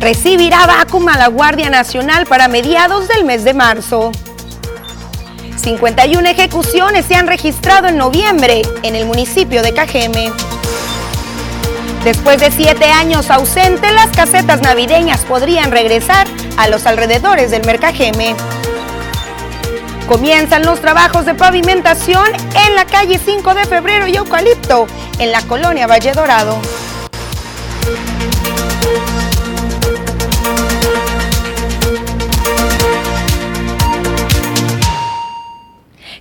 recibirá Vacum a la Guardia Nacional para mediados del mes de marzo. 51 ejecuciones se han registrado en noviembre en el municipio de Cajeme. Después de siete años ausente, las casetas navideñas podrían regresar a los alrededores del Mercajeme. Comienzan los trabajos de pavimentación en la calle 5 de febrero y Eucalipto, en la colonia Valle Dorado.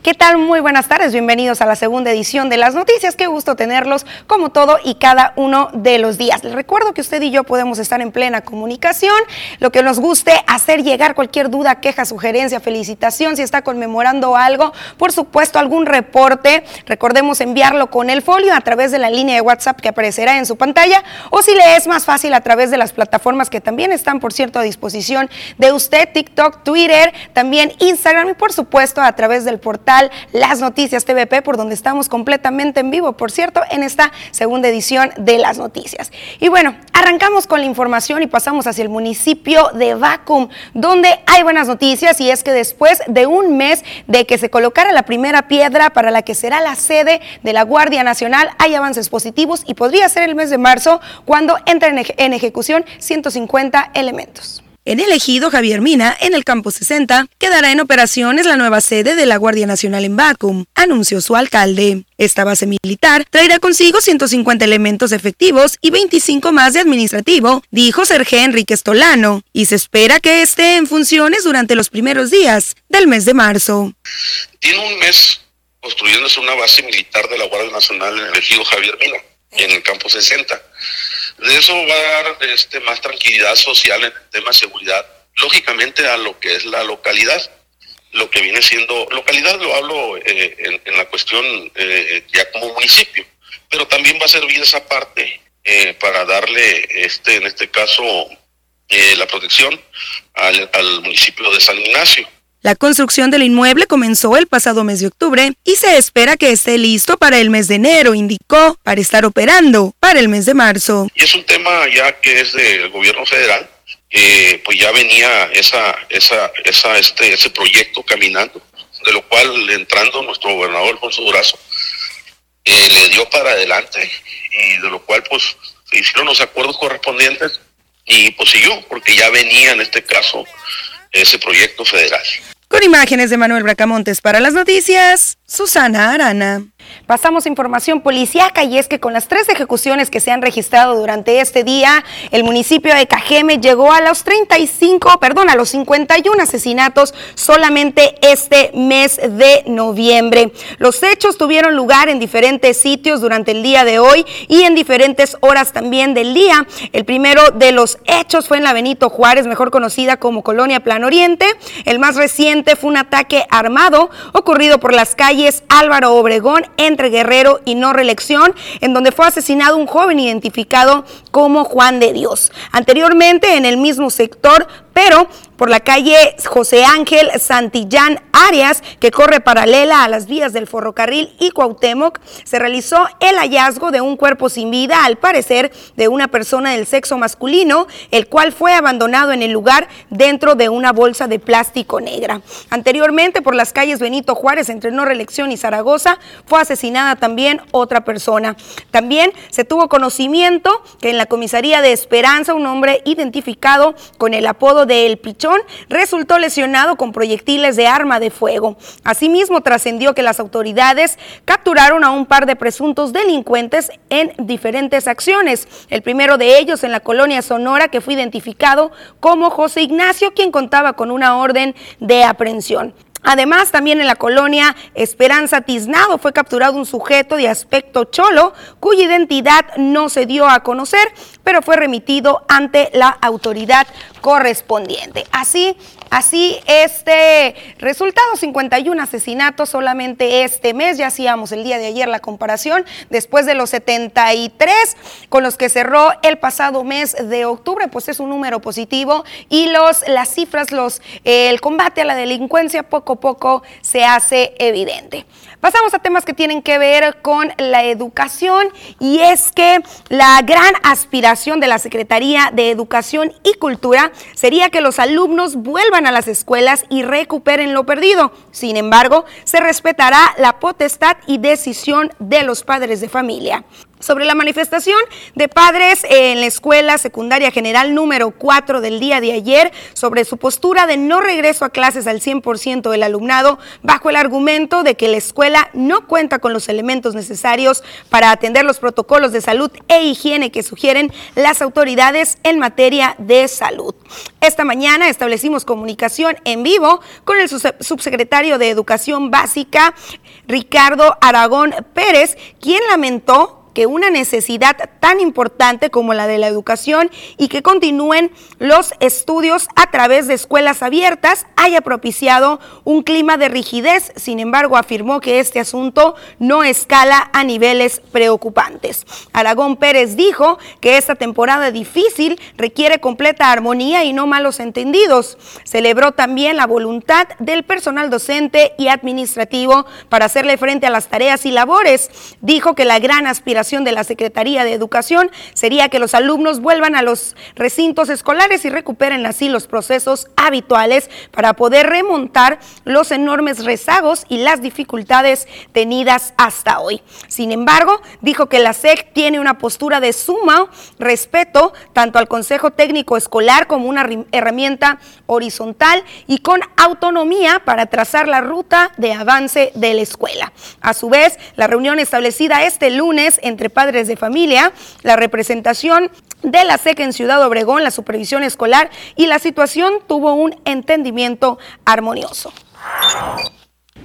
¿Qué tal? Muy buenas tardes, bienvenidos a la segunda edición de las noticias. Qué gusto tenerlos como todo y cada uno de los días. Les recuerdo que usted y yo podemos estar en plena comunicación, lo que nos guste hacer llegar cualquier duda, queja, sugerencia, felicitación, si está conmemorando algo, por supuesto algún reporte, recordemos enviarlo con el folio a través de la línea de WhatsApp que aparecerá en su pantalla o si le es más fácil a través de las plataformas que también están, por cierto, a disposición de usted, TikTok, Twitter, también Instagram y por supuesto a través del portal las Noticias TVP, por donde estamos completamente en vivo, por cierto, en esta segunda edición de Las Noticias. Y bueno, arrancamos con la información y pasamos hacia el municipio de Vacum, donde hay buenas noticias y es que después de un mes de que se colocara la primera piedra para la que será la sede de la Guardia Nacional, hay avances positivos y podría ser el mes de marzo cuando entren en ejecución 150 elementos. En el ejido Javier Mina, en el campo 60, quedará en operaciones la nueva sede de la Guardia Nacional en Bacum, anunció su alcalde. Esta base militar traerá consigo 150 elementos efectivos y 25 más de administrativo, dijo Sergio Enrique Estolano, y se espera que esté en funciones durante los primeros días del mes de marzo. Tiene un mes construyéndose una base militar de la Guardia Nacional en el ejido Javier Mina, en el campo 60 de eso va a dar este, más tranquilidad social en el tema de seguridad, lógicamente a lo que es la localidad, lo que viene siendo, localidad lo hablo eh, en, la cuestión eh, ya como municipio, pero también va a servir esa parte eh, para darle, este, en este caso, la protección al municipio de San Ignacio. La construcción del inmueble comenzó el pasado mes de octubre y se espera que esté listo para el mes de enero, indicó, para estar operando para el mes de marzo. Y es un tema ya que es del gobierno federal, pues ya venía esa, esa, esa, este, ese proyecto caminando, de lo cual entrando nuestro gobernador Alfonso Durazo eh, le dio para adelante y de lo cual pues se hicieron los acuerdos correspondientes y pues siguió, porque ya venía en este caso ese proyecto federal. Con imágenes de Manuel Bracamontes para las noticias, Susana Arana. Pasamos información policíaca y es que con las tres ejecuciones que se han registrado durante este día, el municipio de Cajeme llegó a los 35, perdón, a los 51 asesinatos solamente este mes de noviembre. Los hechos tuvieron lugar en diferentes sitios durante el día de hoy y en diferentes horas también del día. El primero de los hechos fue en la Benito Juárez, mejor conocida como Colonia Plan Oriente. El más reciente fue un ataque armado ocurrido por las calles Álvaro Obregón entre Guerrero y No Reelección, en donde fue asesinado un joven identificado como Juan de Dios. Anteriormente, en el mismo sector, pero por la calle José Ángel Santillán Arias, que corre paralela a las vías del ferrocarril y Cuauhtémoc, se realizó el hallazgo de un cuerpo sin vida, al parecer de una persona del sexo masculino, el cual fue abandonado en el lugar dentro de una bolsa de plástico negra. Anteriormente, por las calles Benito Juárez, entre No Reelección y Zaragoza, fue asesinada también otra persona. También se tuvo conocimiento que en la comisaría de Esperanza, un hombre identificado con el apodo de El Pichón, resultó lesionado con proyectiles de arma de fuego. Asimismo, trascendió que las autoridades capturaron a un par de presuntos delincuentes en diferentes acciones. El primero de ellos en la colonia Sonora, que fue identificado como José Ignacio, quien contaba con una orden de aprehensión. Además, también en la colonia Esperanza Tiznado fue capturado un sujeto de aspecto cholo cuya identidad no se dio a conocer, pero fue remitido ante la autoridad correspondiente. Así Así, este resultado, 51 asesinatos solamente este mes, ya hacíamos el día de ayer la comparación, después de los 73 con los que cerró el pasado mes de octubre, pues es un número positivo y los, las cifras, los, el combate a la delincuencia poco a poco se hace evidente. Pasamos a temas que tienen que ver con la educación y es que la gran aspiración de la Secretaría de Educación y Cultura sería que los alumnos vuelvan a las escuelas y recuperen lo perdido. Sin embargo, se respetará la potestad y decisión de los padres de familia sobre la manifestación de padres en la Escuela Secundaria General número 4 del día de ayer sobre su postura de no regreso a clases al 100% del alumnado bajo el argumento de que la escuela no cuenta con los elementos necesarios para atender los protocolos de salud e higiene que sugieren las autoridades en materia de salud. Esta mañana establecimos comunicación en vivo con el subsecretario de Educación Básica, Ricardo Aragón Pérez, quien lamentó que una necesidad tan importante como la de la educación y que continúen los estudios a través de escuelas abiertas haya propiciado un clima de rigidez. Sin embargo, afirmó que este asunto no escala a niveles preocupantes. Aragón Pérez dijo que esta temporada difícil requiere completa armonía y no malos entendidos. Celebró también la voluntad del personal docente y administrativo para hacerle frente a las tareas y labores. Dijo que la gran aspiración de la Secretaría de Educación sería que los alumnos vuelvan a los recintos escolares y recuperen así los procesos habituales para poder remontar los enormes rezagos y las dificultades tenidas hasta hoy. Sin embargo, dijo que la SEC tiene una postura de suma respeto tanto al Consejo Técnico Escolar como una herramienta horizontal y con autonomía para trazar la ruta de avance de la escuela. A su vez, la reunión establecida este lunes entre padres de familia, la representación de la SEC en Ciudad Obregón, la supervisión escolar y la situación tuvo un entendimiento armonioso.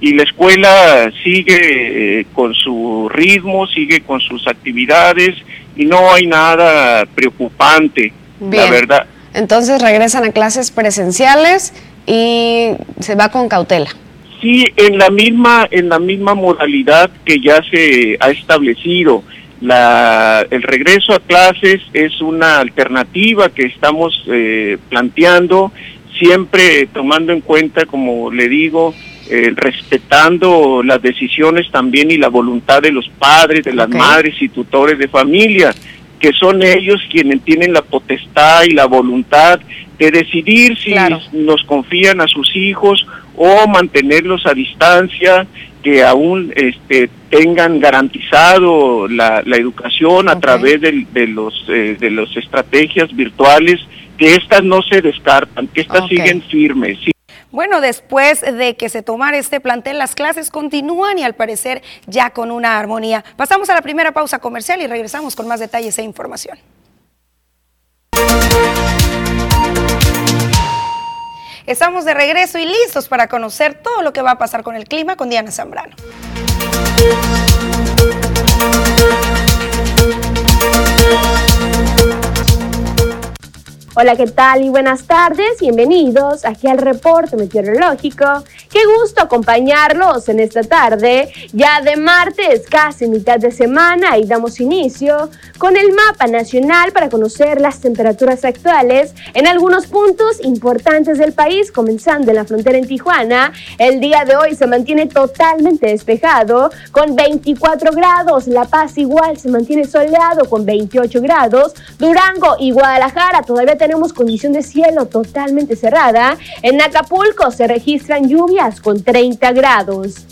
Y la escuela sigue eh, con su ritmo, sigue con sus actividades y no hay nada preocupante, la verdad. Entonces regresan a clases presenciales y se va con cautela. Sí, en la misma en la misma modalidad que ya se ha establecido. La, el regreso a clases es una alternativa que estamos eh, planteando, siempre tomando en cuenta, como le digo, eh, respetando las decisiones también y la voluntad de los padres, de las madres y tutores de familia, que son ellos quienes tienen la potestad y la voluntad de decidir si nos confían a sus hijos o mantenerlos a distancia, que aún este, tengan garantizado la, educación a través de, los eh, de las estrategias virtuales, que estas no se descartan, que estas siguen firmes. Bueno, después de que se tomara este plantel, las clases continúan y al parecer ya con una armonía. Pasamos a la primera pausa comercial y regresamos con más detalles e información. Estamos de regreso y listos para conocer todo lo que va a pasar con el clima con Diana Zambrano. Hola, ¿qué tal? Y buenas tardes. Bienvenidos aquí al reporte meteorológico. Qué gusto acompañarlos en esta tarde, ya de martes, casi mitad de semana, y damos inicio con el mapa nacional para conocer las temperaturas actuales en algunos puntos importantes del país, comenzando en la frontera en Tijuana. El día de hoy se mantiene totalmente despejado con 24 grados. La Paz igual se mantiene soleado con 28 grados. Durango y Guadalajara todavía tenemos condición de cielo totalmente cerrada. En Acapulco se registran lluvias con 30 grados.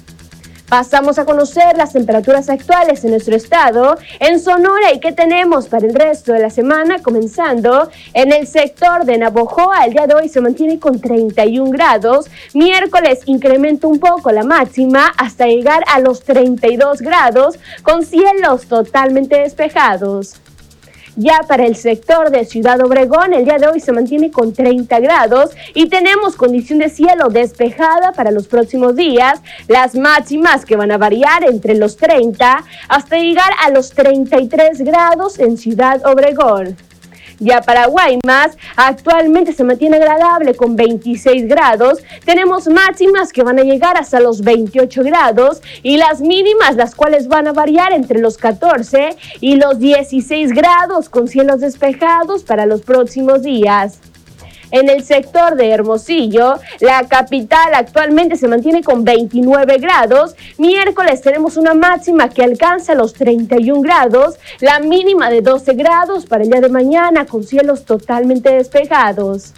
Pasamos a conocer las temperaturas actuales en nuestro estado, en Sonora y qué tenemos para el resto de la semana, comenzando en el sector de Navojoa. El día de hoy se mantiene con 31 grados. Miércoles incrementa un poco la máxima hasta llegar a los 32 grados, con cielos totalmente despejados. Ya para el sector de Ciudad Obregón, el día de hoy se mantiene con 30 grados y tenemos condición de cielo despejada para los próximos días. Las máximas que van a variar entre los 30 hasta llegar a los 33 grados en Ciudad Obregón. Ya para Guaymas, actualmente se mantiene agradable con 26 grados. Tenemos máximas que van a llegar hasta los 28 grados y las mínimas, las cuales van a variar entre los 14 y los 16 grados con cielos despejados para los próximos días. En el sector de Hermosillo, la capital actualmente se mantiene con 29 grados. Miércoles tenemos una máxima que alcanza los 31 grados, la mínima de 12 grados para el día de mañana con cielos totalmente despejados.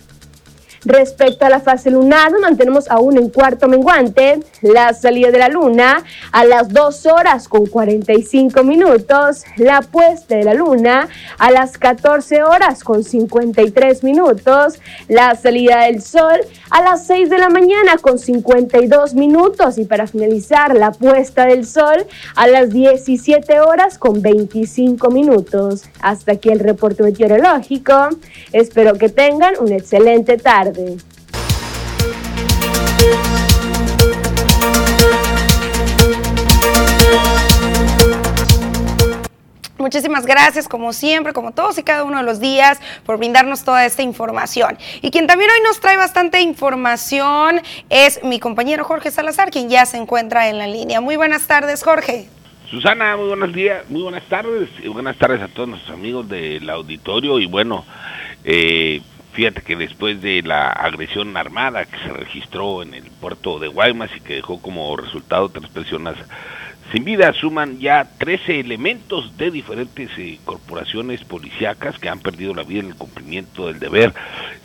Respecto a la fase lunar, mantenemos aún en cuarto menguante. La salida de la luna a las 2 horas con 45 minutos. La puesta de la luna a las 14 horas con 53 minutos. La salida del sol a las 6 de la mañana con 52 minutos. Y para finalizar, la puesta del sol a las 17 horas con 25 minutos. Hasta aquí el reporte meteorológico. Espero que tengan una excelente tarde. Muchísimas gracias, como siempre, como todos y cada uno de los días, por brindarnos toda esta información. Y quien también hoy nos trae bastante información es mi compañero Jorge Salazar, quien ya se encuentra en la línea. Muy buenas tardes, Jorge. Susana, muy buenos días, muy buenas tardes, y buenas tardes a todos nuestros amigos del auditorio. Y bueno, eh, Fíjate que después de la agresión armada que se registró en el puerto de Guaymas y que dejó como resultado tres personas sin vida, suman ya 13 elementos de diferentes eh, corporaciones policíacas que han perdido la vida en el cumplimiento del deber.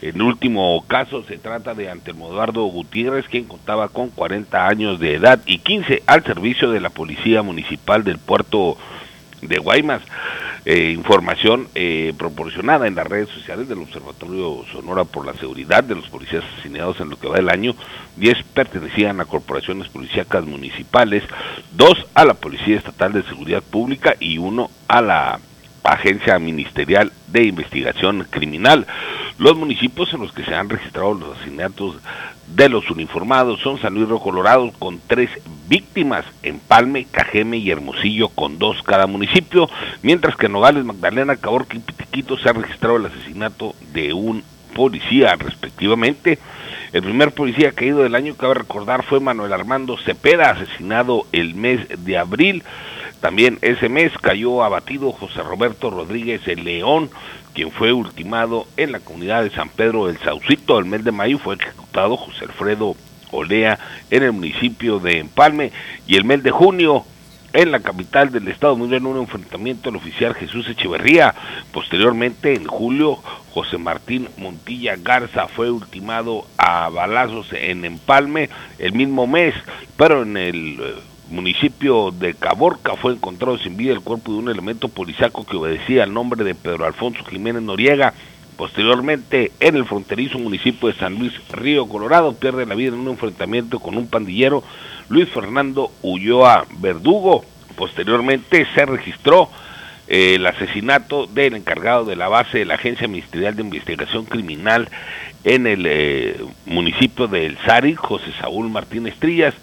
El último caso se trata de Antelmo Eduardo Gutiérrez, quien contaba con 40 años de edad y 15 al servicio de la Policía Municipal del puerto de Guaymas. Eh, información eh, proporcionada en las redes sociales del Observatorio Sonora por la Seguridad de los policías asesinados en lo que va del año. 10 pertenecían a corporaciones policíacas municipales, dos a la Policía Estatal de Seguridad Pública y uno a la Agencia Ministerial de Investigación Criminal. Los municipios en los que se han registrado los asesinatos de los uniformados son San Luis Río Colorado con tres víctimas, Empalme, Cajeme y Hermosillo con dos cada municipio, mientras que en Nogales, Magdalena, Caborca y Pitiquito se ha registrado el asesinato de un policía respectivamente. El primer policía caído del año, cabe recordar, fue Manuel Armando Cepeda, asesinado el mes de abril. También ese mes cayó abatido José Roberto Rodríguez el León, quien fue ultimado en la comunidad de San Pedro del Saucito. El mes de mayo fue José Alfredo Olea en el municipio de Empalme y el mes de junio en la capital del estado murió en un enfrentamiento el oficial Jesús Echeverría. Posteriormente, en julio, José Martín Montilla Garza fue ultimado a balazos en Empalme el mismo mes, pero en el eh, municipio de Caborca fue encontrado sin vida el cuerpo de un elemento policiaco que obedecía al nombre de Pedro Alfonso Jiménez Noriega. Posteriormente, en el fronterizo municipio de San Luis Río Colorado, pierde la vida en un enfrentamiento con un pandillero, Luis Fernando Ulloa Verdugo. Posteriormente se registró eh, el asesinato del encargado de la base de la Agencia Ministerial de Investigación Criminal en el eh, municipio de El Sari, José Saúl Martínez Trillas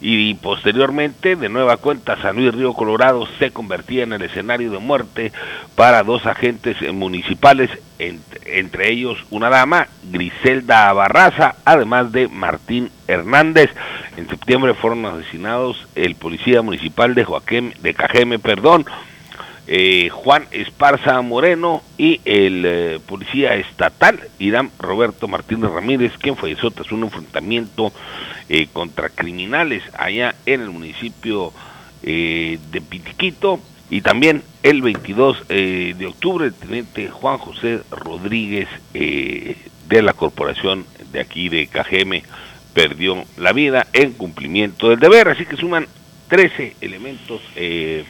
y posteriormente de nueva cuenta San Luis Río Colorado se convertía en el escenario de muerte para dos agentes municipales, entre, ellos una dama, Griselda Barraza, además de Martín Hernández. En septiembre fueron asesinados el policía municipal de Joaquín, de Cajeme, perdón, eh, Juan Esparza Moreno y el eh, policía estatal Irán Roberto Martínez Ramírez, quien falleció tras un enfrentamiento eh, contra criminales allá en el municipio de Pitiquito. Y también el 22 de octubre, el teniente Juan José Rodríguez de la corporación de aquí de Cajeme perdió la vida en cumplimiento del deber. Así que suman 13 elementos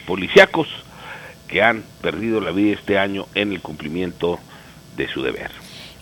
policíacos que han perdido la vida este año en el cumplimiento de su deber.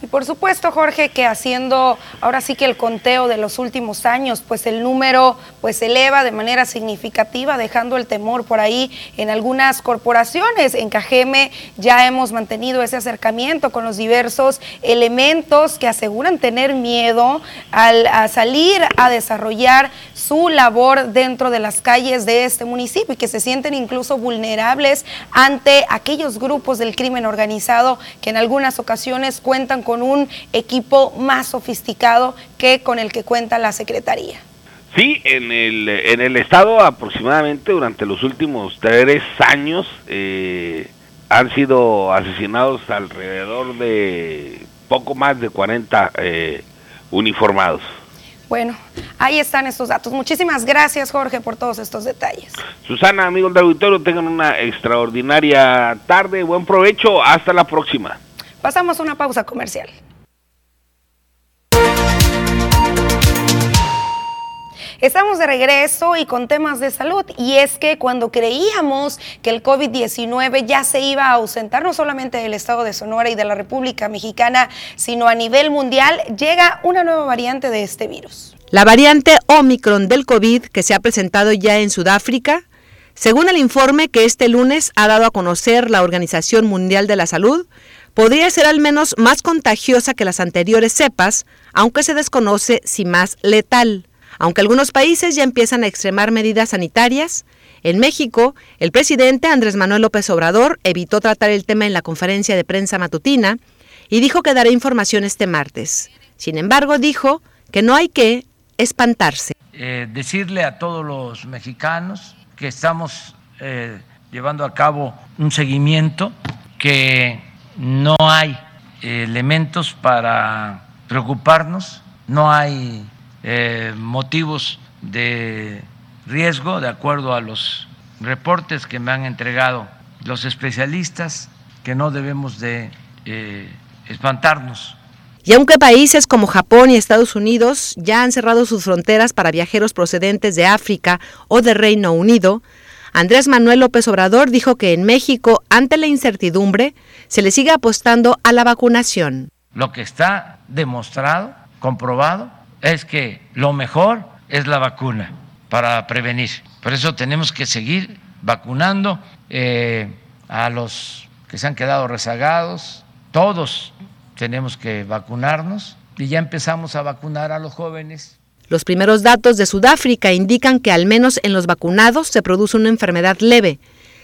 Y por supuesto, Jorge, que haciendo ahora sí que el conteo de los últimos años, pues el número pues eleva de manera significativa, dejando el temor por ahí en algunas corporaciones. En Cajeme ya hemos mantenido ese acercamiento con los diversos elementos que aseguran tener miedo al salir a desarrollar su labor dentro de las calles de este municipio y que se sienten incluso vulnerables ante aquellos grupos del crimen organizado que en algunas ocasiones cuentan con un equipo más sofisticado que con el que cuenta la Secretaría. Sí, en el, en el estado aproximadamente durante los últimos tres años eh, han sido asesinados alrededor de poco más de 40 eh, uniformados. Bueno, ahí están estos datos. Muchísimas gracias, Jorge, por todos estos detalles. Susana, amigos del auditorio, tengan una extraordinaria tarde. Buen provecho. Hasta la próxima. Pasamos a una pausa comercial. Estamos de regreso y con temas de salud. Y es que cuando creíamos que el COVID-19 ya se iba a ausentar no solamente del estado de Sonora y de la República Mexicana, sino a nivel mundial, llega una nueva variante de este virus. La variante Omicron del COVID que se ha presentado ya en Sudáfrica, según el informe que este lunes ha dado a conocer la Organización Mundial de la Salud, podría ser al menos más contagiosa que las anteriores cepas, aunque se desconoce si más letal. Aunque algunos países ya empiezan a extremar medidas sanitarias, en México, el presidente Andrés Manuel López Obrador evitó tratar el tema en la conferencia de prensa matutina y dijo que dará información este martes. Sin embargo, dijo que no hay que espantarse. Eh, decirle a todos los mexicanos que estamos eh, llevando a cabo un seguimiento, que no hay elementos para preocuparnos, no hay eh, motivos de riesgo, de acuerdo a los reportes que me han entregado los especialistas, que no debemos de eh, espantarnos. Y aunque países como Japón y Estados Unidos ya han cerrado sus fronteras para viajeros procedentes de África o de Reino Unido, Andrés Manuel López Obrador dijo que en México, ante la incertidumbre, se le sigue apostando a la vacunación. Lo que está demostrado, comprobado, es que lo mejor es la vacuna para prevenir. Por eso tenemos que seguir vacunando eh, a los que se han quedado rezagados. Todos tenemos que vacunarnos y ya empezamos a vacunar a los jóvenes. Los primeros datos de Sudáfrica indican que al menos en los vacunados se produce una enfermedad leve.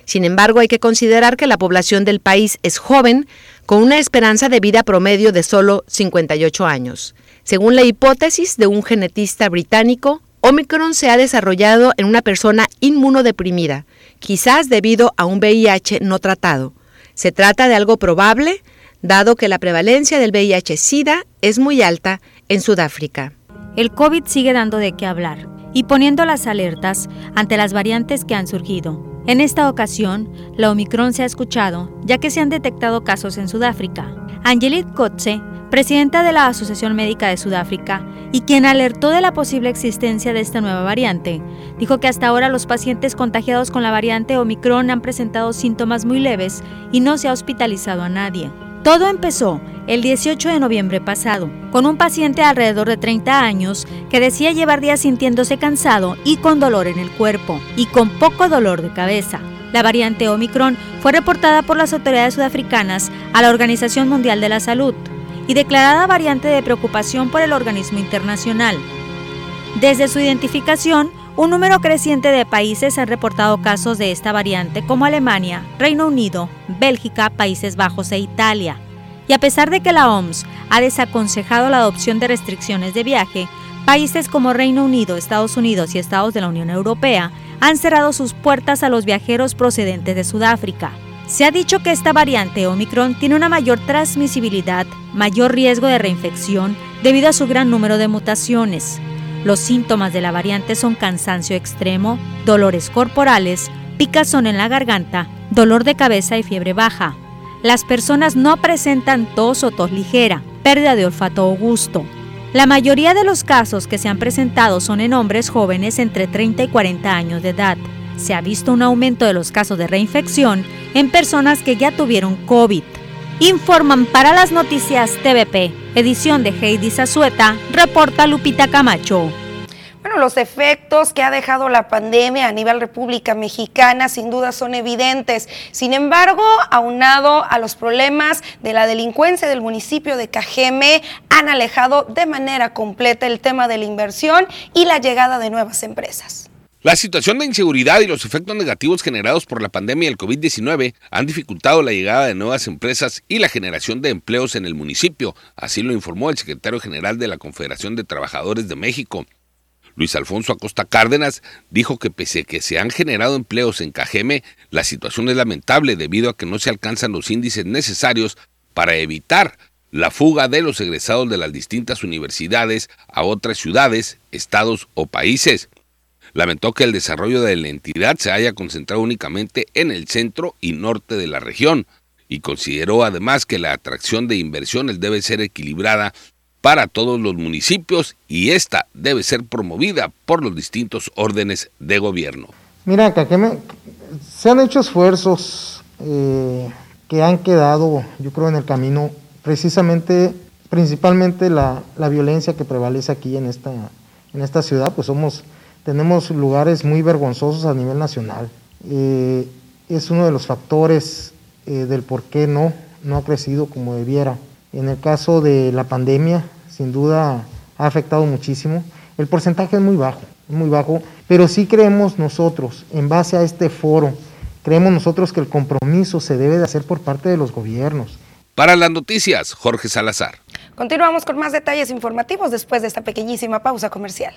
Sin embargo, hay que considerar que la población del país es joven, con una esperanza de vida promedio de solo 58 años. Según la hipótesis de un genetista británico, Omicron se ha desarrollado en una persona inmunodeprimida, quizás debido a un VIH no tratado. Se trata de algo probable, dado que la prevalencia del VIH-Sida es muy alta en Sudáfrica. El COVID sigue dando de qué hablar y poniendo las alertas ante las variantes que han surgido. En esta ocasión, la Omicron se ha escuchado, ya que se han detectado casos en Sudáfrica. Angelique Kotze presidenta de la Asociación Médica de Sudáfrica, y quien alertó de la posible existencia de esta nueva variante, dijo que hasta ahora los pacientes contagiados con la variante Omicron han presentado síntomas muy leves y no se ha hospitalizado a nadie. Todo empezó el 18 de noviembre pasado, con un paciente alrededor de 30 años que decía llevar días sintiéndose cansado y con dolor en el cuerpo, y con poco dolor de cabeza. La variante Omicron fue reportada por las autoridades sudafricanas a la Organización Mundial de la Salud, y declarada variante de preocupación por el organismo internacional. Desde su identificación, un número creciente de países han reportado casos de esta variante como Alemania, Reino Unido, Bélgica, Países Bajos e Italia. Y a pesar de que la OMS ha desaconsejado la adopción de restricciones de viaje, países como Reino Unido, Estados Unidos y Estados de la Unión Europea han cerrado sus puertas a los viajeros procedentes de Sudáfrica. Se ha dicho que esta variante Omicron tiene una mayor transmisibilidad, mayor riesgo de reinfección debido a su gran número de mutaciones. Los síntomas de la variante son cansancio extremo, dolores corporales, picazón en la garganta, dolor de cabeza y fiebre baja. Las personas no presentan tos o tos ligera, pérdida de olfato o gusto. La mayoría de los casos que se han presentado son en hombres jóvenes entre 30 y 40 años de edad se ha visto un aumento de los casos de reinfección en personas que ya tuvieron COVID. Informan para las noticias TVP, edición de Heidi Zazueta, reporta Lupita Camacho. Bueno, los efectos que ha dejado la pandemia a nivel República Mexicana sin duda son evidentes. Sin embargo, aunado a los problemas de la delincuencia del municipio de Cajeme, han alejado de manera completa el tema de la inversión y la llegada de nuevas empresas. La situación de inseguridad y los efectos negativos generados por la pandemia del COVID-19 han dificultado la llegada de nuevas empresas y la generación de empleos en el municipio, así lo informó el secretario general de la Confederación de Trabajadores de México. Luis Alfonso Acosta Cárdenas dijo que pese a que se han generado empleos en Cajeme, la situación es lamentable debido a que no se alcanzan los índices necesarios para evitar la fuga de los egresados de las distintas universidades a otras ciudades, estados o países. Lamentó que el desarrollo de la entidad se haya concentrado únicamente en el centro y norte de la región y consideró además que la atracción de inversiones debe ser equilibrada para todos los municipios y esta debe ser promovida por los distintos órdenes de gobierno. Mira, me se han hecho esfuerzos eh, que han quedado, yo creo, en el camino, precisamente, principalmente la, la, violencia que prevalece aquí en esta, en esta ciudad, pues somos, tenemos lugares muy vergonzosos a nivel nacional. Eh, es uno de los factores eh, del por qué no, no ha crecido como debiera. En el caso de la pandemia, sin duda ha afectado muchísimo. El porcentaje es muy bajo, muy bajo, pero sí creemos nosotros, en base a este foro, creemos nosotros que el compromiso se debe de hacer por parte de los gobiernos. Para las noticias, Jorge Salazar. Continuamos con más detalles informativos después de esta pequeñísima pausa comercial.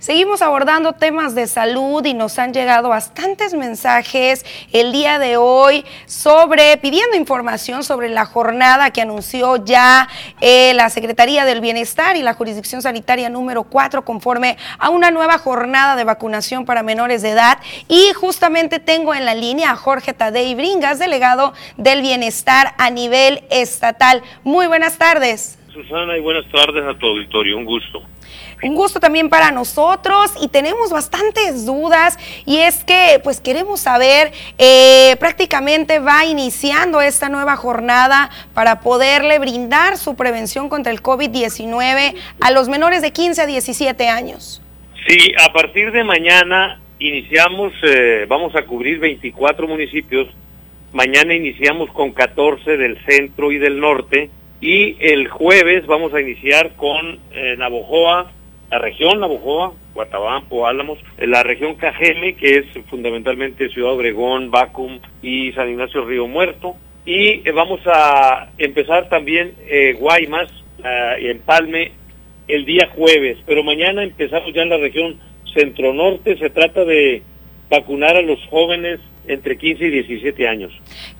Seguimos abordando temas de salud y nos han llegado bastantes mensajes el día de hoy sobre pidiendo información sobre la jornada que anunció ya eh, la Secretaría del Bienestar y la Jurisdicción Sanitaria número 4 conforme a una nueva jornada de vacunación para menores de edad y justamente tengo en la línea a Jorge Tadei Bringas, delegado del Bienestar a nivel estatal. Muy buenas tardes. Susana y buenas tardes a tu auditorio, un gusto. Un gusto también para nosotros y tenemos bastantes dudas y es que pues queremos saber, eh, prácticamente va iniciando esta nueva jornada para poderle brindar su prevención contra el COVID-19 a los menores de 15 a 17 años. Sí, a partir de mañana iniciamos, eh, vamos a cubrir 24 municipios, mañana iniciamos con 14 del centro y del norte y el jueves vamos a iniciar con eh, Navojoa, la región Navojoa, Guatabampo, Álamos, la región Cajeme, que es fundamentalmente Ciudad Obregón, Bacum y San Ignacio Río Muerto. Y eh, vamos a empezar también eh, Guaymas y Empalme el día jueves, pero mañana empezamos ya en la región centro-norte. Se trata de vacunar a los jóvenes entre 15 y 17 años.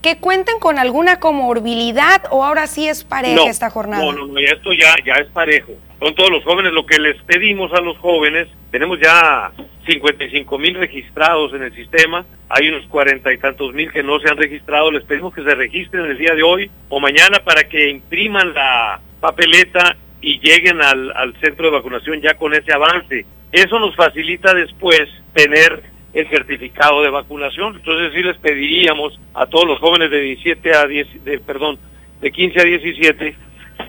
¿Que cuenten con alguna comorbilidad o ahora sí es pareja esta jornada? No, no, no, esto ya, ya es parejo. Son todos los jóvenes, lo que les pedimos a los jóvenes, tenemos ya 55 mil registrados en el sistema, hay unos cuarenta y tantos mil que no se han registrado, les pedimos que se registren el día de hoy o mañana para que impriman la papeleta y lleguen al, centro de vacunación ya con ese avance. Eso nos facilita después tener el certificado de vacunación. Entonces sí les pediríamos a todos los jóvenes de 17 a 10, de, perdón, de 15 a 17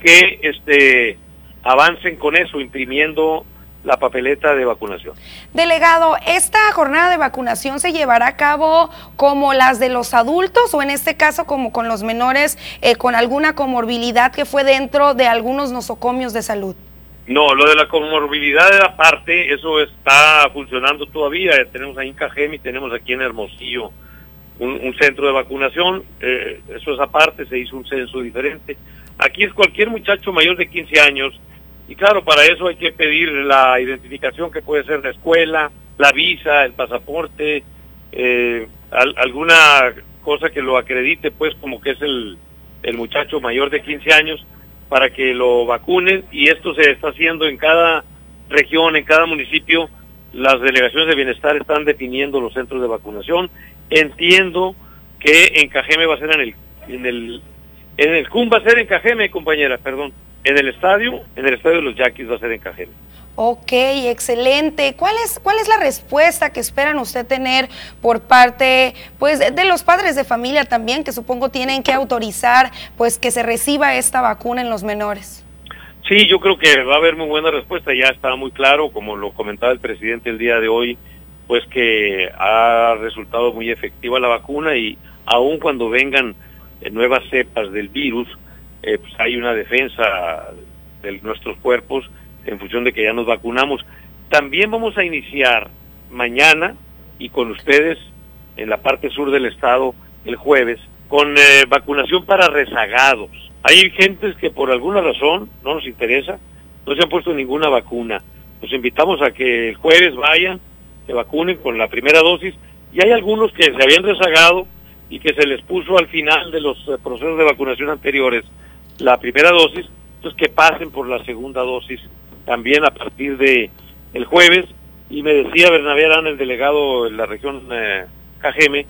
que este avancen con eso, imprimiendo la papeleta de vacunación. Delegado, ¿esta jornada de vacunación se llevará a cabo como las de los adultos o en este caso como con los menores eh, con alguna comorbilidad que fue dentro de algunos nosocomios de salud? No, lo de la comorbilidad de la parte, eso está funcionando todavía. Tenemos ahí en Cajemi, tenemos aquí en Hermosillo un, centro de vacunación. Eh, eso es aparte, se hizo un censo diferente. Aquí es cualquier muchacho mayor de 15 años. Y claro, para eso hay que pedir la identificación que puede ser la escuela, la visa, el pasaporte, eh, alguna cosa que lo acredite, pues como que es el, el muchacho mayor de 15 años para que lo vacunen y esto se está haciendo en cada región, en cada municipio. Las delegaciones de bienestar están definiendo los centros de vacunación. Entiendo que en Cajeme va a ser en el en el en el CUM va a ser en Cajeme, compañera, perdón. En el estadio, en el estadio de los Yaquis va a ser en Cajeme. Ok, excelente. ¿Cuál es, ¿Cuál es la respuesta que esperan usted tener por parte pues, de los padres de familia también, que supongo tienen que autorizar pues, que se reciba esta vacuna en los menores? Sí, yo creo que va a haber muy buena respuesta. Ya está muy claro, como lo comentaba el presidente el día de hoy, pues que ha resultado muy efectiva la vacuna y aun cuando vengan eh, nuevas cepas del virus, eh, pues hay una defensa de nuestros cuerpos en función de que ya nos vacunamos. También vamos a iniciar mañana y con ustedes en la parte sur del estado el jueves con eh, vacunación para rezagados. Hay gentes que por alguna razón no nos interesa, no se han puesto ninguna vacuna. Los invitamos a que el jueves vayan, se vacunen con la primera dosis y hay algunos que se habían rezagado y que se les puso al final de los eh, procesos de vacunación anteriores la primera dosis, entonces que pasen por la segunda dosis también a partir de el jueves y me decía Bernabé Arán, el delegado de la región eh,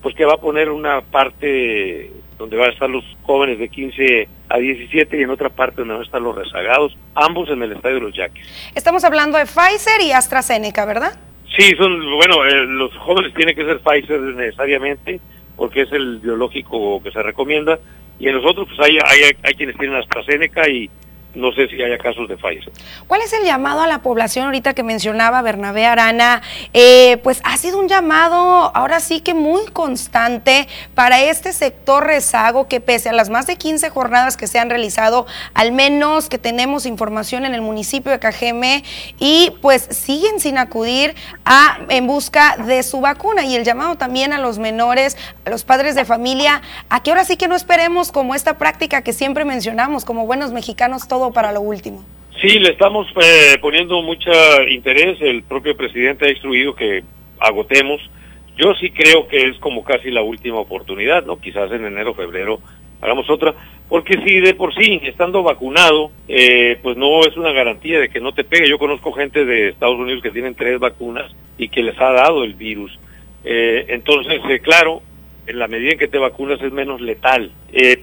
pues que va a poner una parte donde van a estar los jóvenes de 15 a 17 y en otra parte donde van a estar los rezagados, ambos en el estadio de los Yaquis. Estamos hablando de Pfizer y AstraZeneca, ¿verdad? Sí, son, bueno, eh, los jóvenes tienen que ser Pfizer necesariamente, porque es el biológico que se recomienda, y en los otros pues hay, hay, hay quienes tienen AstraZeneca y no sé si haya casos de Pfizer. ¿Cuál es el llamado a la población ahorita que mencionaba Bernabé Arana? Eh, pues ha sido un llamado ahora sí que muy constante para este sector rezago que pese a las más de 15 jornadas que se han realizado, al menos que tenemos información en el municipio de Cajeme y pues siguen sin acudir a en busca de su vacuna y el llamado también a los menores, a los padres de familia, a que ahora sí que no esperemos como esta práctica que siempre mencionamos como buenos mexicanos todos para lo último. Sí, le estamos eh, poniendo mucho interés. El propio presidente ha instruido que agotemos. Yo sí creo que es como casi la última oportunidad, ¿no? Quizás en enero, febrero hagamos otra, porque si de por sí, estando vacunado, eh, pues no es una garantía de que no te pegue. Yo conozco gente de Estados Unidos que tienen tres vacunas y que les ha dado el virus. Eh, entonces, claro, en la medida en que te vacunas es menos letal.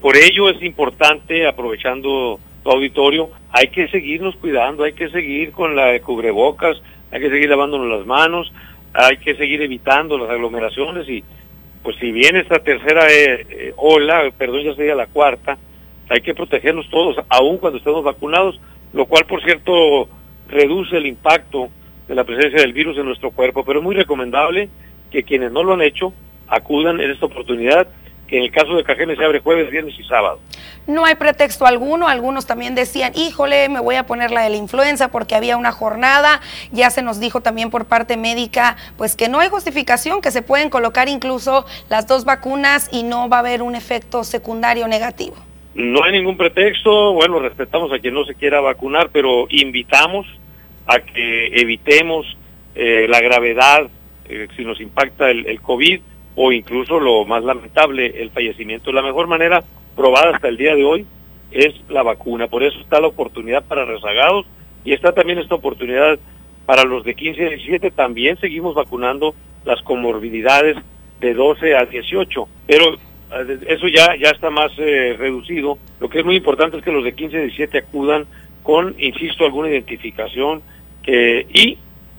por ello es importante, aprovechando auditorio, hay que seguirnos cuidando, hay que seguir con la de cubrebocas, hay que seguir lavándonos las manos, hay que seguir evitando las aglomeraciones y pues si viene esta tercera eh, eh, ola, perdón, ya sería la cuarta, hay que protegernos todos, aun cuando estemos vacunados, lo cual por cierto reduce el impacto de la presencia del virus en nuestro cuerpo, pero es muy recomendable que quienes no lo han hecho acudan en esta oportunidad que en el caso de Cajeme se abre jueves, viernes y sábado. No hay pretexto alguno, algunos también decían, híjole, me voy a poner la de la influenza porque había una jornada, ya se nos dijo también por parte médica, pues que no hay justificación, que se pueden colocar incluso las dos vacunas y no va a haber un efecto secundario negativo. No hay ningún pretexto, bueno, respetamos a quien no se quiera vacunar, pero invitamos a que evitemos eh, la gravedad eh, si nos impacta el, el COVID o incluso lo más lamentable, el fallecimiento. La mejor manera probada hasta el día de hoy es la vacuna. Por eso está la oportunidad para rezagados y está también esta oportunidad para los de 15 a 17. También seguimos vacunando las comorbilidades de 12 a 18, pero eh, eso ya, ya está más eh, reducido. Lo que es muy importante es que los de 15 a 17 acudan con, insisto, alguna identificación que, y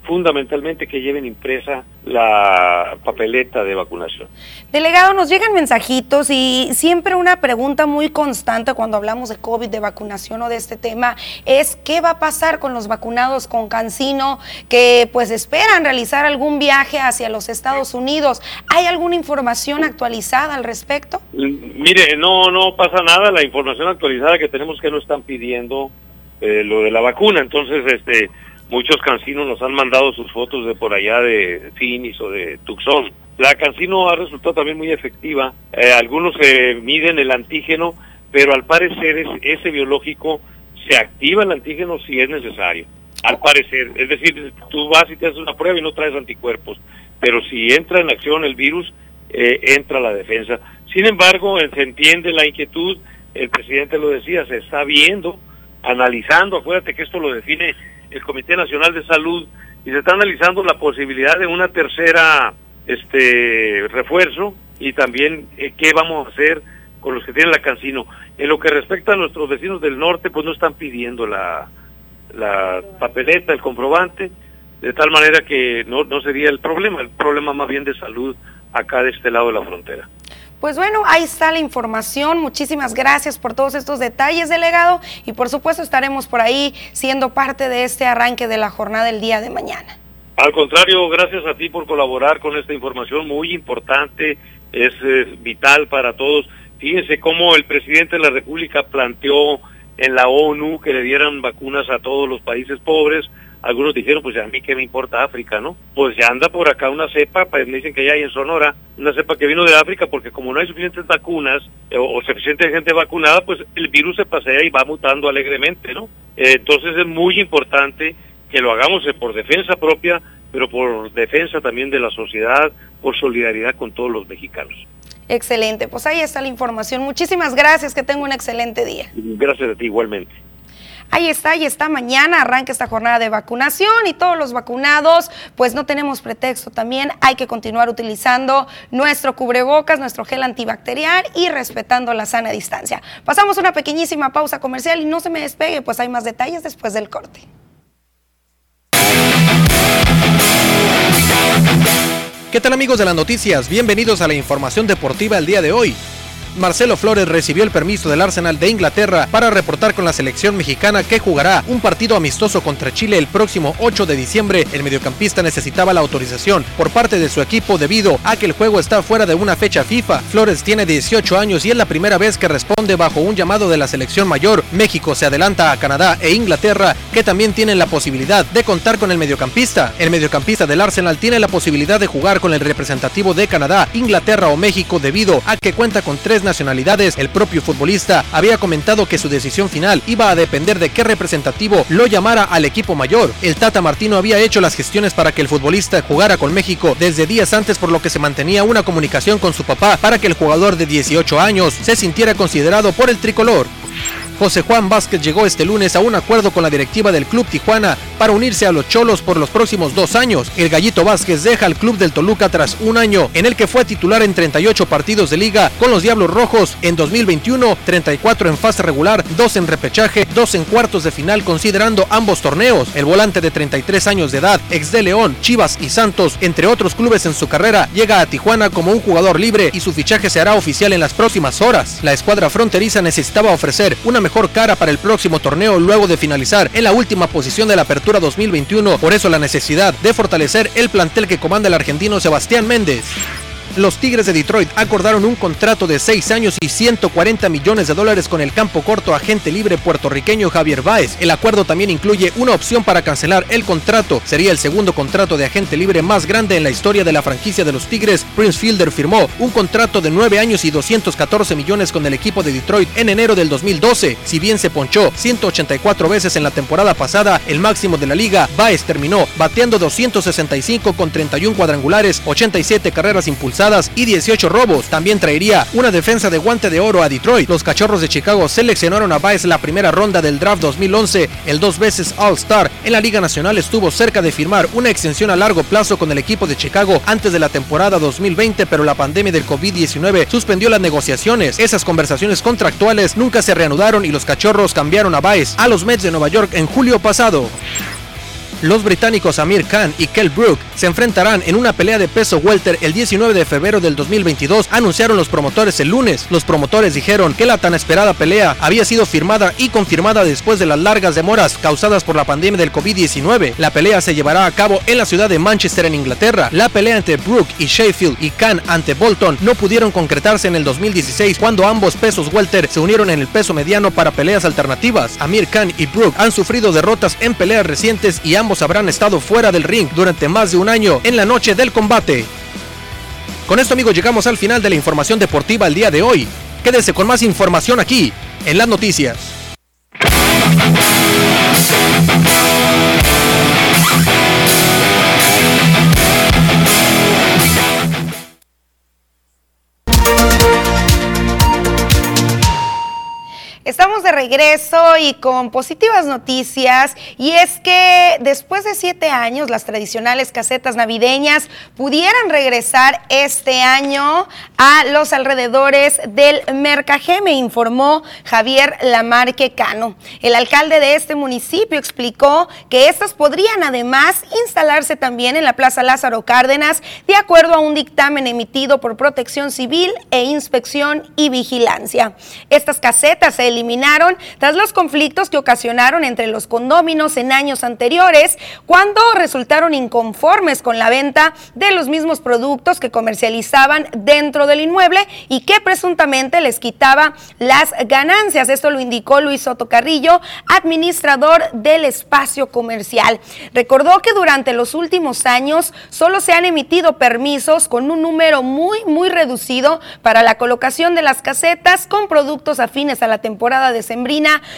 fundamentalmente que lleven impresa la papeleta de vacunación. Delegado, nos llegan mensajitos y siempre una pregunta muy constante cuando hablamos de COVID, de vacunación o de este tema es qué va a pasar con los vacunados con Cancino que pues esperan realizar algún viaje hacia los Estados Unidos. ¿Hay alguna información actualizada al respecto? Mire, no, no pasa nada. La información actualizada que tenemos que no están pidiendo eh, lo de la vacuna. Entonces, este Muchos cancinos nos han mandado sus fotos de por allá de Finis o de Tucson. La cancino ha resultado también muy efectiva. Eh, algunos se miden el antígeno, pero al parecer ese biológico se activa el antígeno si es necesario. Al parecer, es decir, tú vas y te haces una prueba y no traes anticuerpos, pero si entra en acción el virus, eh, entra la defensa. Sin embargo, se entiende la inquietud, el presidente lo decía, se está viendo, analizando, acuérdate que esto lo define el Comité Nacional de Salud y se está analizando la posibilidad de una tercera este refuerzo y también eh, qué vamos a hacer con los que tienen la cancino. En lo que respecta a nuestros vecinos del norte, pues no están pidiendo la, la papeleta, el comprobante, de tal manera que no, no sería el problema, el problema más bien de salud acá de este lado de la frontera. Pues bueno, ahí está la información. Muchísimas gracias por todos estos detalles, delegado. Y por supuesto estaremos por ahí siendo parte de este arranque de la jornada del día de mañana. Al contrario, gracias a ti por colaborar con esta información muy importante, es eh, vital para todos. Fíjense cómo el presidente de la República planteó en la ONU que le dieran vacunas a todos los países pobres, algunos dijeron, pues a mí qué me importa África, ¿no? Pues ya anda por acá una cepa, pues me dicen que ya hay en Sonora, una cepa que vino de África, porque como no hay suficientes vacunas eh, o, suficiente gente vacunada, pues el virus se pasea y va mutando alegremente, ¿no? Eh, entonces es muy importante que lo hagamos eh, por defensa propia, pero por defensa también de la sociedad, por solidaridad con todos los mexicanos. Excelente, pues ahí está la información. Muchísimas gracias, que tenga un excelente día. Gracias a ti igualmente. Ahí está, y está mañana, arranca esta jornada de vacunación y todos los vacunados, pues no tenemos pretexto también, hay que continuar utilizando nuestro cubrebocas, nuestro gel antibacterial y respetando la sana distancia. Pasamos una pequeñísima pausa comercial y no se me despegue, pues hay más detalles después del corte. ¿Qué tal amigos de las noticias? Bienvenidos a la información deportiva el día de hoy. Marcelo Flores recibió el permiso del Arsenal de Inglaterra para reportar con la selección mexicana que jugará un partido amistoso contra Chile el próximo 8 de diciembre. El mediocampista necesitaba la autorización por parte de su equipo debido a que el juego está fuera de una fecha FIFA. Flores tiene 18 años y es la primera vez que responde bajo un llamado de la selección mayor. México se adelanta a Canadá e Inglaterra que también tienen la posibilidad de contar con el mediocampista. El mediocampista del Arsenal tiene la posibilidad de jugar con el representativo de Canadá, Inglaterra o México debido a que cuenta con tres nacionalidades, el propio futbolista había comentado que su decisión final iba a depender de qué representativo lo llamara al equipo mayor. El Tata Martino había hecho las gestiones para que el futbolista jugara con México desde días antes por lo que se mantenía una comunicación con su papá para que el jugador de 18 años se sintiera considerado por el tricolor. José Juan Vázquez llegó este lunes a un acuerdo con la directiva del Club Tijuana para unirse a los Cholos por los próximos dos años. El Gallito Vázquez deja al Club del Toluca tras un año en el que fue titular en 38 partidos de liga con los Diablos Rojos. En 2021, 34 en fase regular, 2 en repechaje, 2 en cuartos de final considerando ambos torneos. El volante de 33 años de edad, ex de León, Chivas y Santos, entre otros clubes en su carrera, llega a Tijuana como un jugador libre y su fichaje se hará oficial en las próximas horas. La escuadra fronteriza necesitaba ofrecer una mejor cara para el próximo torneo luego de finalizar en la última posición de la apertura 2021. Por eso la necesidad de fortalecer el plantel que comanda el argentino Sebastián Méndez los Tigres de Detroit acordaron un contrato de 6 años y 140 millones de dólares con el campo corto agente libre puertorriqueño Javier Báez. El acuerdo también incluye una opción para cancelar el contrato. Sería el segundo contrato de agente libre más grande en la historia de la franquicia de los Tigres. Prince Fielder firmó un contrato de 9 años y 214 millones con el equipo de Detroit en enero del 2012. Si bien se ponchó 184 veces en la temporada pasada, el máximo de la liga, Báez terminó bateando 265 con 31 cuadrangulares, 87 carreras impulsadas y 18 robos. También traería una defensa de guante de oro a Detroit. Los Cachorros de Chicago seleccionaron a Baez la primera ronda del draft 2011. El dos veces All-Star en la Liga Nacional estuvo cerca de firmar una extensión a largo plazo con el equipo de Chicago antes de la temporada 2020, pero la pandemia del COVID-19 suspendió las negociaciones. Esas conversaciones contractuales nunca se reanudaron y los Cachorros cambiaron a Baez a los Mets de Nueva York en julio pasado. Los británicos Amir Khan y Kell Brook se enfrentarán en una pelea de peso welter el 19 de febrero del 2022, anunciaron los promotores el lunes. Los promotores dijeron que la tan esperada pelea había sido firmada y confirmada después de las largas demoras causadas por la pandemia del COVID-19. La pelea se llevará a cabo en la ciudad de Manchester en Inglaterra. La pelea entre Brook y Sheffield y Khan ante Bolton no pudieron concretarse en el 2016 cuando ambos pesos welter se unieron en el peso mediano para peleas alternativas. Amir Khan y Brook han sufrido derrotas en peleas recientes y ambos habrán estado fuera del ring durante más de un año en la noche del combate. Con esto amigos llegamos al final de la información deportiva el día de hoy. Quédese con más información aquí, en las noticias. Regreso y con positivas noticias y es que después de siete años las tradicionales casetas navideñas pudieran regresar este año a los alrededores del Mercajeme, informó Javier Lamarque Cano. El alcalde de este municipio explicó que estas podrían además instalarse también en la Plaza Lázaro Cárdenas, de acuerdo a un dictamen emitido por Protección Civil e Inspección y Vigilancia. Estas casetas se eliminaron tras los conflictos que ocasionaron entre los condóminos en años anteriores, cuando resultaron inconformes con la venta de los mismos productos que comercializaban dentro del inmueble y que presuntamente les quitaba las ganancias. Esto lo indicó Luis Soto Carrillo, administrador del espacio comercial. Recordó que durante los últimos años solo se han emitido permisos con un número muy, muy reducido para la colocación de las casetas con productos afines a la temporada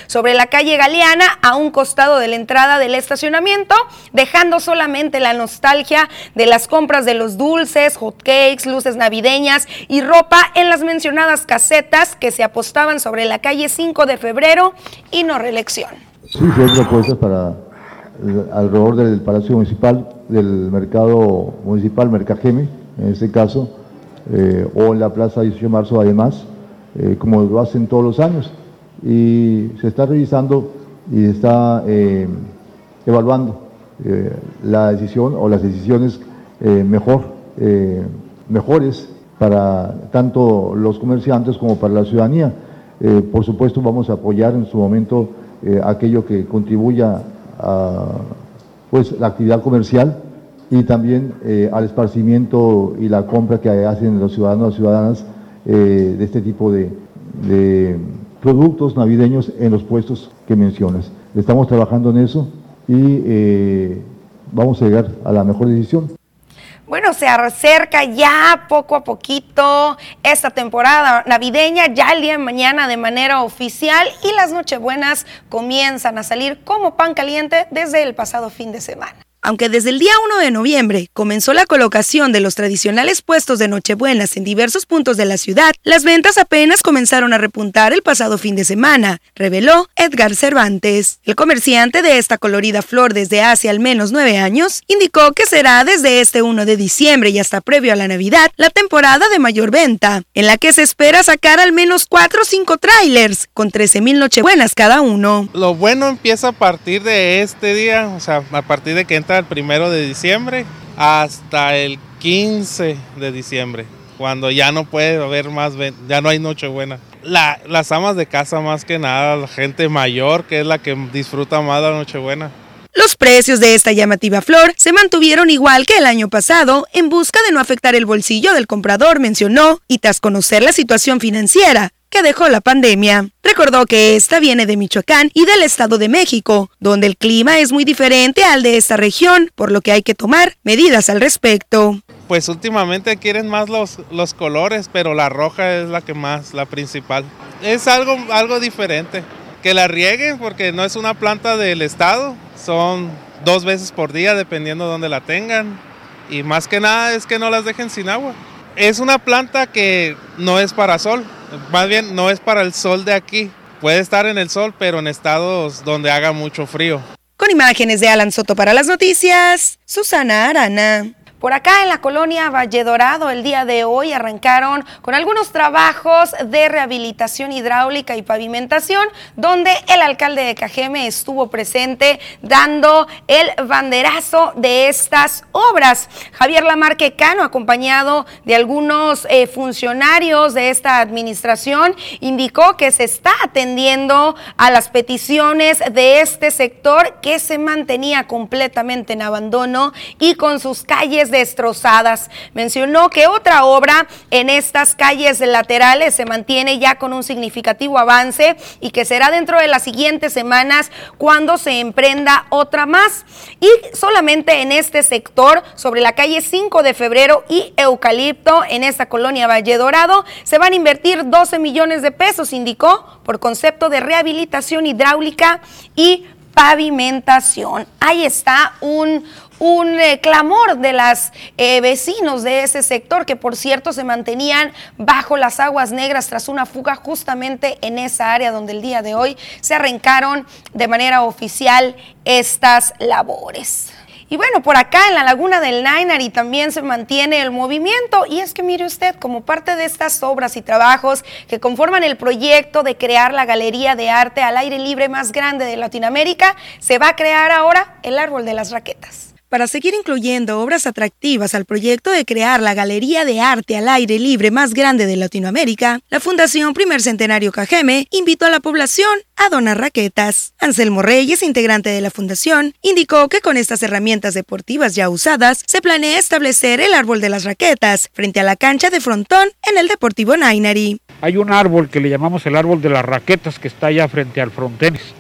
sobre la calle Galeana a un costado de la entrada del estacionamiento, dejando solamente la nostalgia de las compras de los dulces, hotcakes, luces navideñas y ropa en las mencionadas casetas que se apostaban sobre la calle 5 de febrero y no reelección. Sí, sí hay propuestas para eh, alrededor del Palacio Municipal, del Mercado Municipal Mercajeme, en este caso, eh, o en la Plaza 18 de Marzo además, eh, como lo hacen todos los años. Y se está revisando y está evaluando la decisión o las decisiones mejor, mejores para tanto los comerciantes como para la ciudadanía. por supuesto vamos a apoyar en su momento aquello que contribuya a pues, la actividad comercial y también eh, al esparcimiento y la compra que hacen los ciudadanos y ciudadanas eh, de este tipo de, productos navideños en los puestos que mencionas. Estamos trabajando en eso y eh, vamos a llegar a la mejor decisión. Bueno, se acerca ya poco a poquito esta temporada navideña, ya el día de mañana de manera oficial y las Nochebuenas comienzan a salir como pan caliente desde el pasado fin de semana. Aunque desde el día 1 de noviembre comenzó la colocación de los tradicionales puestos de Nochebuenas en diversos puntos de la ciudad, las ventas apenas comenzaron a repuntar el pasado fin de semana, reveló Edgar Cervantes. El comerciante de esta colorida flor desde hace al menos nueve años indicó que será desde este 1 de diciembre y hasta previo a la Navidad la temporada de mayor venta, en la que se espera sacar al menos 4 o 5 trailers con 13 mil Nochebuenas cada uno. Lo bueno empieza a partir de este día, o sea, a partir de que entra el primero de diciembre hasta el 15 de diciembre, cuando ya no puede haber más, ya no hay Nochebuena. La, las amas de casa más que nada, la gente mayor que es la que disfruta más la Nochebuena. Los precios de esta llamativa flor se mantuvieron igual que el año pasado en busca de no afectar el bolsillo del comprador, mencionó, y tras conocer la situación financiera, que dejó la pandemia. Recordó que esta viene de Michoacán y del Estado de México, donde el clima es muy diferente al de esta región, por lo que hay que tomar medidas al respecto. Pues últimamente quieren más los, los colores, pero la roja es la que más, la principal. Es algo, algo diferente. Que la rieguen porque no es una planta del Estado, son dos veces por día dependiendo de donde la tengan. Y más que nada es que no las dejen sin agua. Es una planta que no es para sol, más bien no es para el sol de aquí. Puede estar en el sol, pero en estados donde haga mucho frío. Con imágenes de Alan Soto para las noticias, Susana Arana. Por acá en la colonia Valle Dorado el día de hoy arrancaron con algunos trabajos de rehabilitación hidráulica y pavimentación donde el alcalde de Cajeme estuvo presente dando el banderazo de estas obras. Javier Lamarque Cano, acompañado de algunos eh, funcionarios de esta administración, indicó que se está atendiendo a las peticiones de este sector que se mantenía completamente en abandono y con sus calles destrozadas. Mencionó que otra obra en estas calles laterales se mantiene ya con un significativo avance y que será dentro de las siguientes semanas cuando se emprenda otra más. Y solamente en este sector, sobre la calle 5 de febrero y Eucalipto, en esta colonia Valle Dorado, se van a invertir 12 millones de pesos, indicó, por concepto de rehabilitación hidráulica y pavimentación. Ahí está un, un eh, clamor de las eh, vecinos de ese sector que por cierto se mantenían bajo las aguas negras tras una fuga justamente en esa área donde el día de hoy se arrancaron de manera oficial estas labores. Y bueno, por acá en la laguna del Nainari también se mantiene el movimiento y es que mire usted, como parte de estas obras y trabajos que conforman el proyecto de crear la galería de arte al aire libre más grande de Latinoamérica, se va a crear ahora el árbol de las raquetas. Para seguir incluyendo obras atractivas al proyecto de crear la Galería de Arte al Aire Libre más grande de Latinoamérica, la Fundación Primer Centenario Cajeme invitó a la población a donar raquetas. Anselmo Reyes, integrante de la fundación, indicó que con estas herramientas deportivas ya usadas, se planea establecer el árbol de las raquetas frente a la cancha de frontón en el Deportivo Nainari. Hay un árbol que le llamamos el árbol de las raquetas que está allá frente al frontenis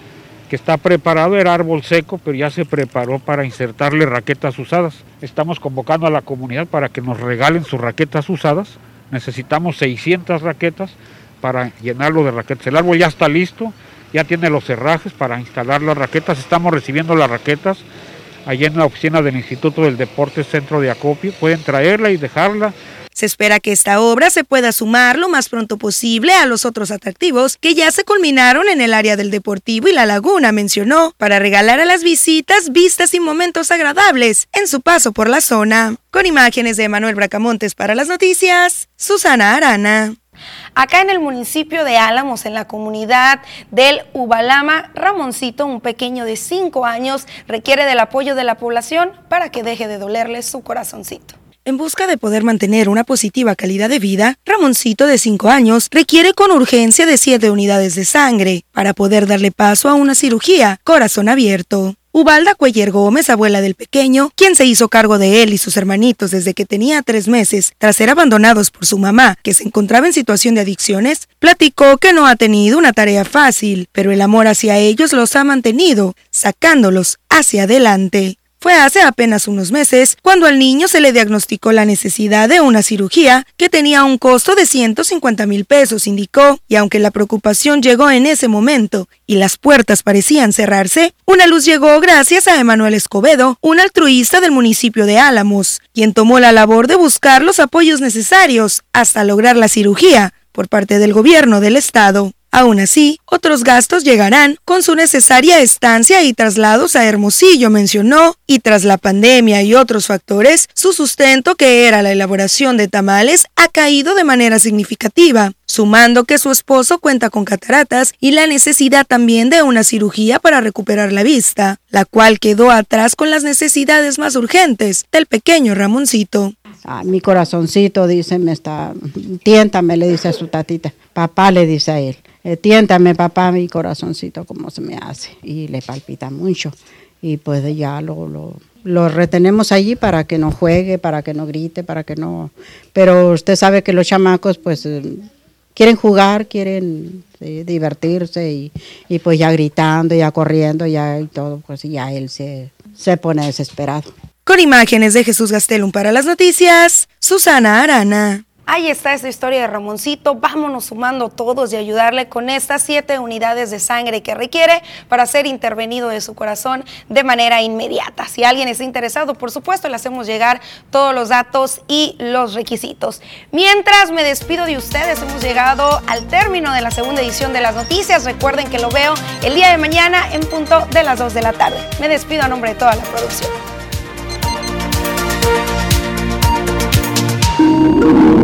que está preparado, era árbol seco, pero ya se preparó para insertarle raquetas usadas. Estamos convocando a la comunidad para que nos regalen sus raquetas usadas. Necesitamos 600 raquetas para llenarlo de raquetas. El árbol ya está listo, ya tiene los cerrajes para instalar las raquetas. Estamos recibiendo las raquetas allá en la oficina del Instituto del Deporte Centro de Acopio. Pueden traerla y dejarla se espera que esta obra se pueda sumar lo más pronto posible a los otros atractivos que ya se culminaron en el área del Deportivo y la Laguna, mencionó, para regalar a las visitas vistas y momentos agradables en su paso por la zona. Con imágenes de Manuel Bracamontes para las noticias, Susana Arana. Acá en el municipio de Álamos, en la comunidad del Ubalama, Ramoncito, un pequeño de 5 años, requiere del apoyo de la población para que deje de dolerle su corazoncito. En busca de poder mantener una positiva calidad de vida, Ramoncito de 5 años requiere con urgencia de 7 unidades de sangre para poder darle paso a una cirugía corazón abierto. Ubalda Cuellar Gómez, abuela del pequeño, quien se hizo cargo de él y sus hermanitos desde que tenía tres meses, tras ser abandonados por su mamá, que se encontraba en situación de adicciones, platicó que no ha tenido una tarea fácil, pero el amor hacia ellos los ha mantenido, sacándolos hacia adelante. Fue hace apenas unos meses cuando al niño se le diagnosticó la necesidad de una cirugía que tenía un costo de 150 mil pesos, indicó, y aunque la preocupación llegó en ese momento y las puertas parecían cerrarse, una luz llegó gracias a Emanuel Escobedo, un altruista del municipio de Álamos, quien tomó la labor de buscar los apoyos necesarios hasta lograr la cirugía por parte del gobierno del estado. Aún así, otros gastos llegarán con su necesaria estancia y traslados a Hermosillo, mencionó, y tras la pandemia y otros factores, su sustento, que era la elaboración de tamales, ha caído de manera significativa, sumando que su esposo cuenta con cataratas y la necesidad también de una cirugía para recuperar la vista, la cual quedó atrás con las necesidades más urgentes del pequeño Ramoncito. Ah, mi corazoncito, dice, me está, tiéntame, le dice a su tatita. Papá le dice a él, eh, tiéntame papá mi corazoncito como se me hace. Y le palpita mucho. Y pues ya lo, lo, retenemos allí para que no juegue, para que no grite, para que no... Pero usted sabe que los chamacos pues eh, quieren jugar, quieren divertirse y, y, pues ya gritando, ya corriendo, ya y todo, pues ya él se, se pone desesperado. Con imágenes de Jesús Gastelum para las noticias, Susana Arana. Ahí está esta historia de Ramoncito. Vámonos sumando todos y ayudarle con estas siete unidades de sangre que requiere para ser intervenido de su corazón de manera inmediata. Si alguien está interesado, por supuesto, le hacemos llegar todos los datos y los requisitos. Mientras me despido de ustedes, hemos llegado al término de la segunda edición de las noticias. Recuerden que lo veo el día de mañana en punto de las 2 de la tarde. Me despido a nombre de toda la producción.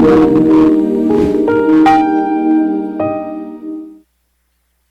Thank you.